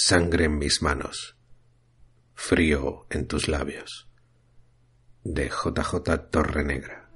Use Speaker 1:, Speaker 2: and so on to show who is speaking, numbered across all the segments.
Speaker 1: Sangre en mis manos, frío en tus labios, de JJ Torrenegra.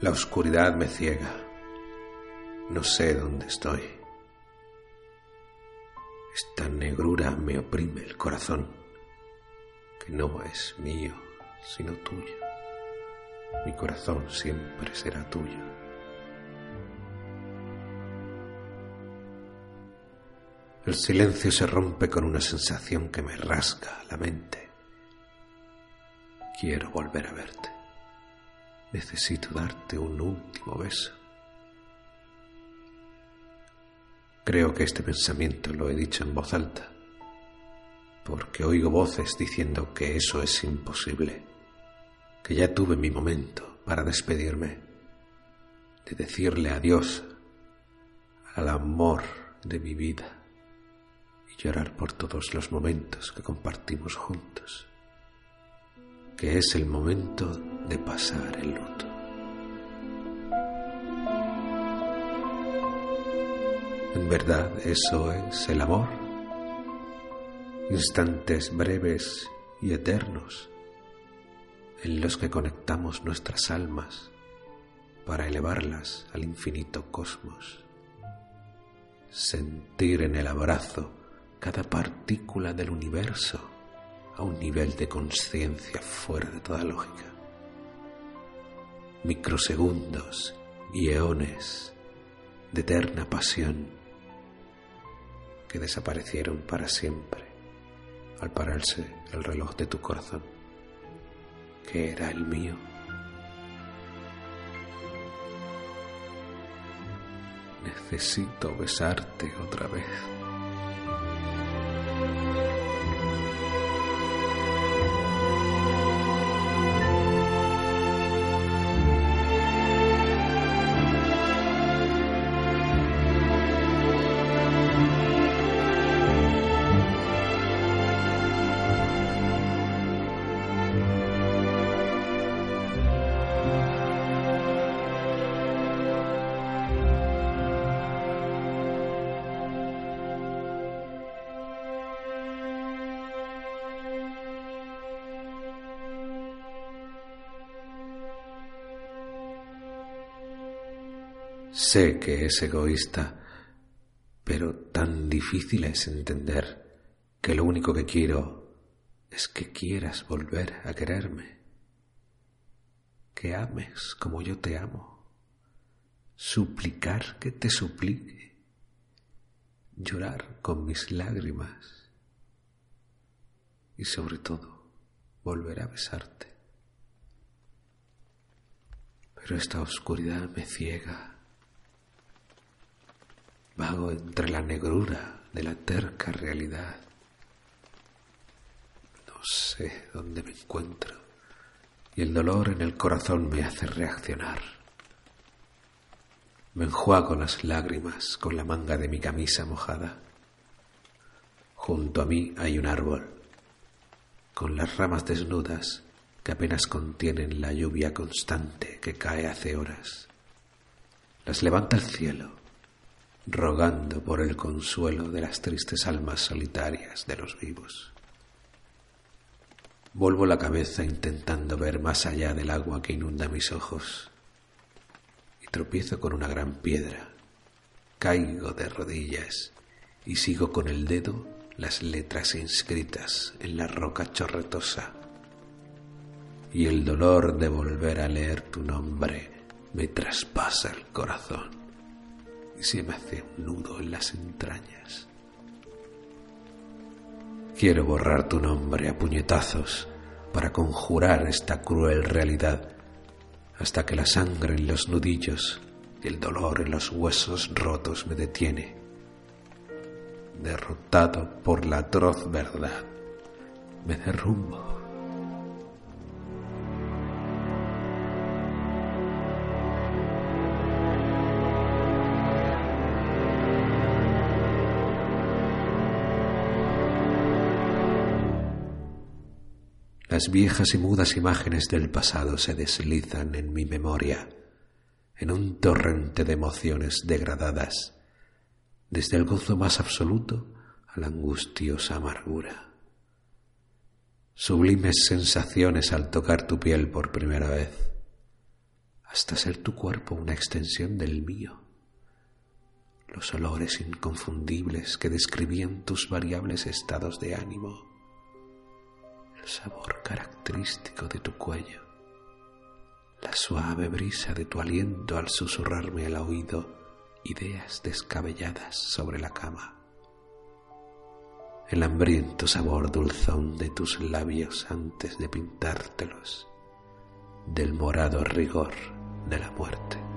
Speaker 1: La oscuridad me ciega. No sé dónde estoy. Esta negrura me oprime el corazón, que no es mío, sino tuyo. Mi corazón siempre será tuyo. El silencio se rompe con una sensación que me rasga la mente. Quiero volver a verte. Necesito darte un último beso. Creo que este pensamiento lo he dicho en voz alta, porque oigo voces diciendo que eso es imposible, que ya tuve mi momento para despedirme, de decirle adiós al amor de mi vida y llorar por todos los momentos que compartimos juntos que es el momento de pasar el luto. En verdad, eso es el amor. Instantes breves y eternos en los que conectamos nuestras almas para elevarlas al infinito cosmos. Sentir en el abrazo cada partícula del universo a un nivel de conciencia fuera de toda lógica. Microsegundos y eones de eterna pasión que desaparecieron para siempre al pararse el reloj de tu corazón, que era el mío. Necesito besarte otra vez. Sé que es egoísta, pero tan difícil es entender que lo único que quiero es que quieras volver a quererme, que ames como yo te amo, suplicar que te suplique, llorar con mis lágrimas y sobre todo volver a besarte. Pero esta oscuridad me ciega Vago entre la negrura de la terca realidad. No sé dónde me encuentro y el dolor en el corazón me hace reaccionar. Me enjuago las lágrimas con la manga de mi camisa mojada. Junto a mí hay un árbol, con las ramas desnudas que apenas contienen la lluvia constante que cae hace horas. Las levanta el cielo rogando por el consuelo de las tristes almas solitarias de los vivos. Vuelvo la cabeza intentando ver más allá del agua que inunda mis ojos y tropiezo con una gran piedra. Caigo de rodillas y sigo con el dedo las letras inscritas en la roca chorretosa. Y el dolor de volver a leer tu nombre me traspasa el corazón y se me hace un nudo en las entrañas. Quiero borrar tu nombre a puñetazos para conjurar esta cruel realidad hasta que la sangre en los nudillos y el dolor en los huesos rotos me detiene. Derrotado por la atroz verdad, me derrumbo Las viejas y mudas imágenes del pasado se deslizan en mi memoria, en un torrente de emociones degradadas, desde el gozo más absoluto a la angustiosa amargura. Sublimes sensaciones al tocar tu piel por primera vez, hasta ser tu cuerpo una extensión del mío. Los olores inconfundibles que describían tus variables estados de ánimo sabor característico de tu cuello, la suave brisa de tu aliento al susurrarme al oído ideas descabelladas sobre la cama, el hambriento sabor dulzón de tus labios antes de pintártelos, del morado rigor de la muerte.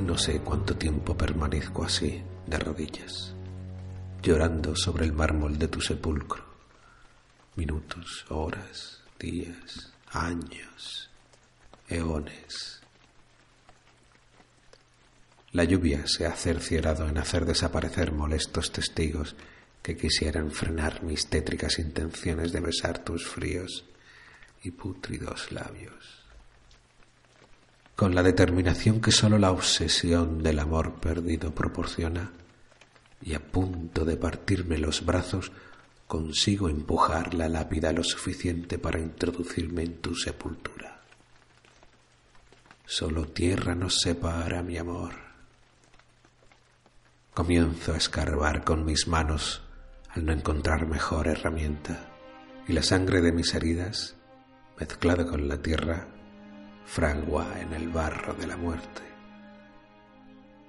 Speaker 1: No sé cuánto tiempo permanezco así, de rodillas, llorando sobre el mármol de tu sepulcro. Minutos, horas, días, años, eones. La lluvia se ha cerciorado en hacer desaparecer molestos testigos que quisieran frenar mis tétricas intenciones de besar tus fríos y pútridos labios con la determinación que sólo la obsesión del amor perdido proporciona, y a punto de partirme los brazos, consigo empujar la lápida lo suficiente para introducirme en tu sepultura. Solo tierra nos separa, mi amor. Comienzo a escarbar con mis manos al no encontrar mejor herramienta, y la sangre de mis heridas, mezclada con la tierra, fragua en el barro de la muerte.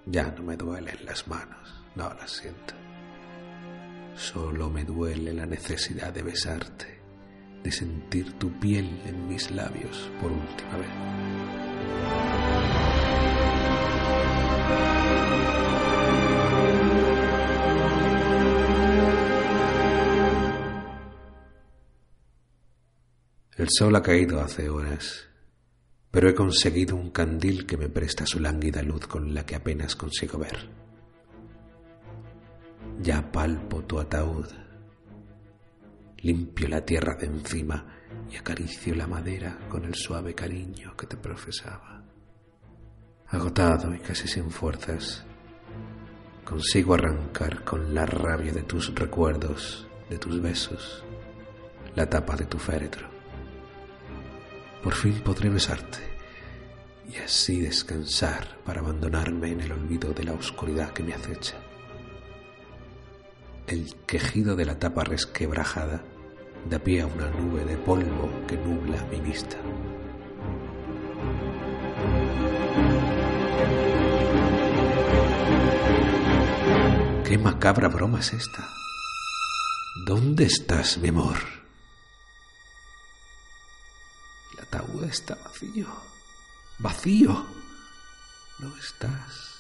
Speaker 1: Ya no me duelen las manos, no las siento. Solo me duele la necesidad de besarte, de sentir tu piel en mis labios por última vez. El sol ha caído hace horas pero he conseguido un candil que me presta su lánguida luz con la que apenas consigo ver. Ya palpo tu ataúd, limpio la tierra de encima y acaricio la madera con el suave cariño que te profesaba. Agotado y casi sin fuerzas, consigo arrancar con la rabia de tus recuerdos, de tus besos, la tapa de tu féretro por fin podré besarte y así descansar para abandonarme en el olvido de la oscuridad que me acecha. El quejido de la tapa resquebrajada da pie a una nube de polvo que nubla mi vista. ¿Qué macabra broma es esta? ¿Dónde estás, mi amor? Está vacío. Vacío. No estás.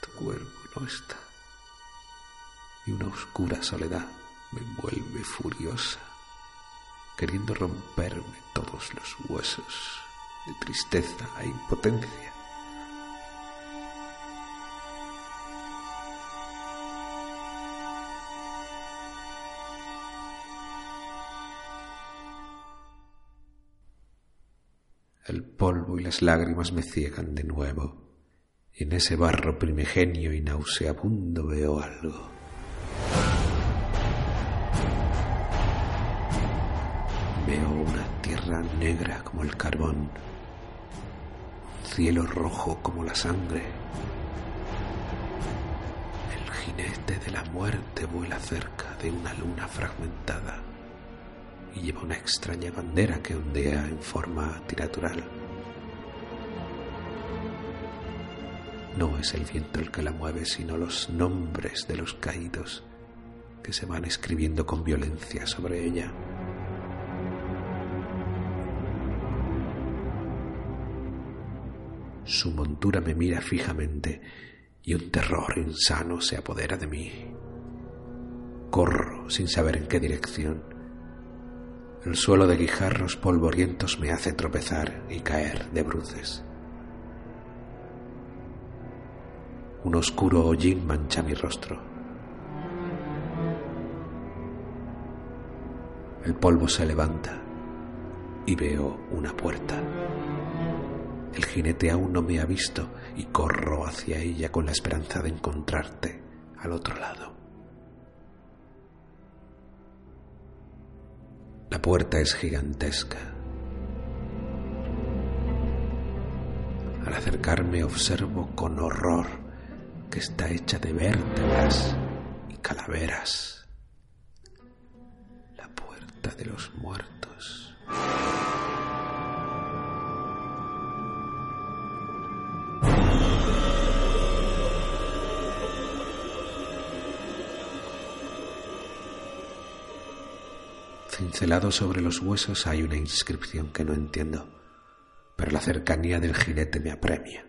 Speaker 1: Tu cuerpo no está. Y una oscura soledad me envuelve furiosa, queriendo romperme todos los huesos de tristeza e impotencia. Polvo y las lágrimas me ciegan de nuevo, en ese barro primigenio y nauseabundo veo algo. Veo una tierra negra como el carbón, un cielo rojo como la sangre. El jinete de la muerte vuela cerca de una luna fragmentada y lleva una extraña bandera que ondea en forma tiratural. No es el viento el que la mueve, sino los nombres de los caídos que se van escribiendo con violencia sobre ella. Su montura me mira fijamente y un terror insano se apodera de mí. Corro sin saber en qué dirección El suelo de guijarros polvorientos me hace tropezar y caer de bruces. Un oscuro hollín mancha mi rostro. El polvo se levanta y veo una puerta. El jinete aún no me ha visto y corro hacia ella con la esperanza de encontrarte al otro lado. La puerta es gigantesca. Al acercarme observo con horror que está hecha de vértebras y calaveras. La puerta de los muertos. Cincelado sobre los huesos hay una inscripción que no entiendo, pero la cercanía del jinete me apremia.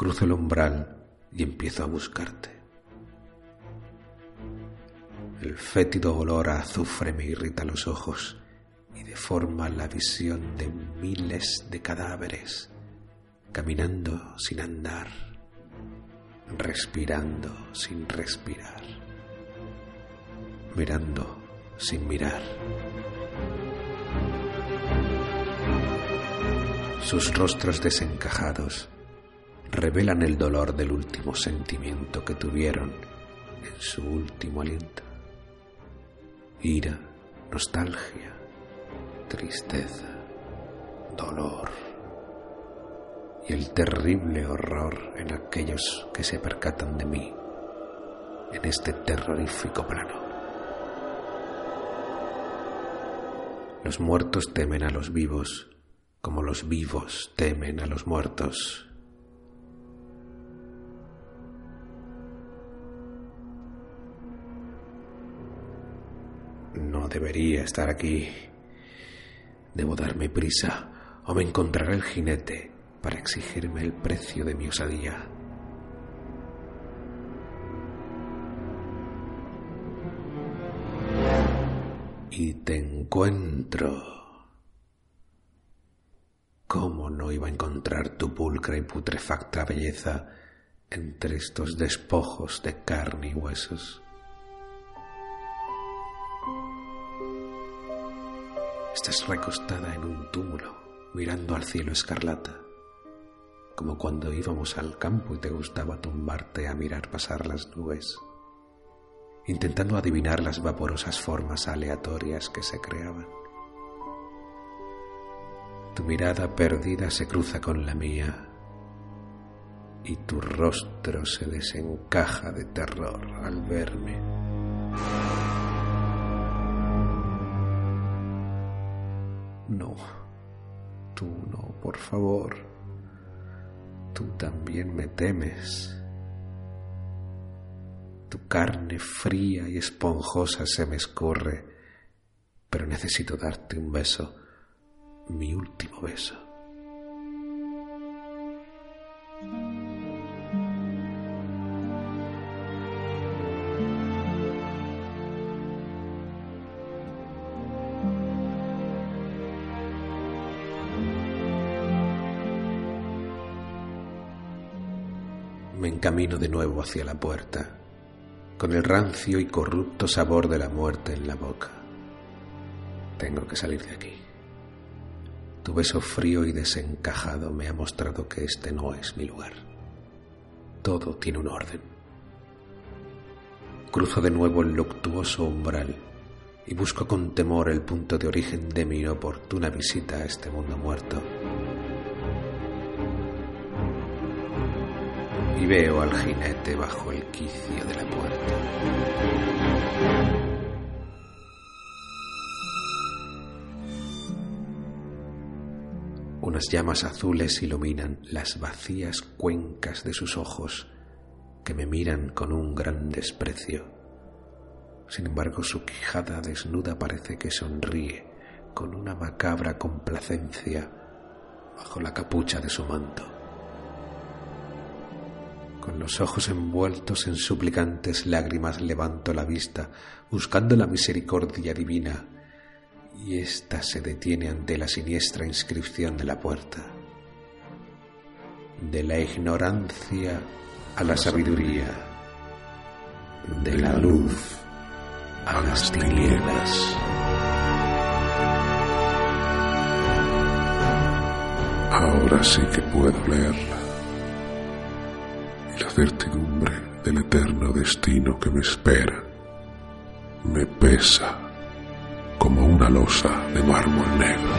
Speaker 1: Cruzo el umbral y empiezo a buscarte. El fétido olor a azufre me irrita los ojos y deforma la visión de miles de cadáveres, caminando sin andar, respirando sin respirar, mirando sin mirar. Sus rostros desencajados revelan el dolor del último sentimiento que tuvieron en su último aliento. Ira, nostalgia, tristeza, dolor y el terrible horror en aquellos que se percatan de mí en este terrorífico plano. Los muertos temen a los vivos como los vivos temen a los muertos. No debería estar aquí. Debo darme prisa o me encontrará el jinete para exigirme el precio de mi osadía. y te encuentro. ¿Cómo no iba a encontrar tu pulcra y putrefacta belleza entre estos despojos de carne y huesos? Estás recostada en un túmulo, mirando al cielo escarlata, como cuando íbamos al campo y te gustaba tumbarte a mirar pasar las nubes intentando adivinar las vaporosas formas aleatorias que se creaban. Tu mirada perdida se cruza con la mía y tu rostro se desencaja de terror al verme. No, tú no, por favor. Tú también me temes. Tu carne fría y esponjosa se me escorre, pero necesito darte un beso, mi último beso. Me encamino de nuevo hacia la puerta con el rancio y corrupto sabor de la muerte en la boca. Tengo que salir de aquí. Tu beso frío y desencajado me ha mostrado que este no es mi lugar. Todo tiene un orden. Cruzo de nuevo el luctuoso umbral y busco con temor el punto de origen de mi inoportuna visita a este mundo muerto. Y veo al jinete bajo el quicio de la puerta. Unas llamas azules iluminan las vacías cuencas de sus ojos que me miran con un gran desprecio. Sin embargo, su quijada desnuda parece que sonríe con una macabra complacencia bajo la capucha de su manto con los ojos envueltos en suplicantes lágrimas levanto la vista, buscando la misericordia divina y ésta se detiene ante la siniestra inscripción de la puerta. De la ignorancia a la sabiduría, de la luz a las tinieblas.
Speaker 2: Ahora sí que puedo leerla. Certidumbre del eterno destino que me espera me pesa como una losa de mármol negro.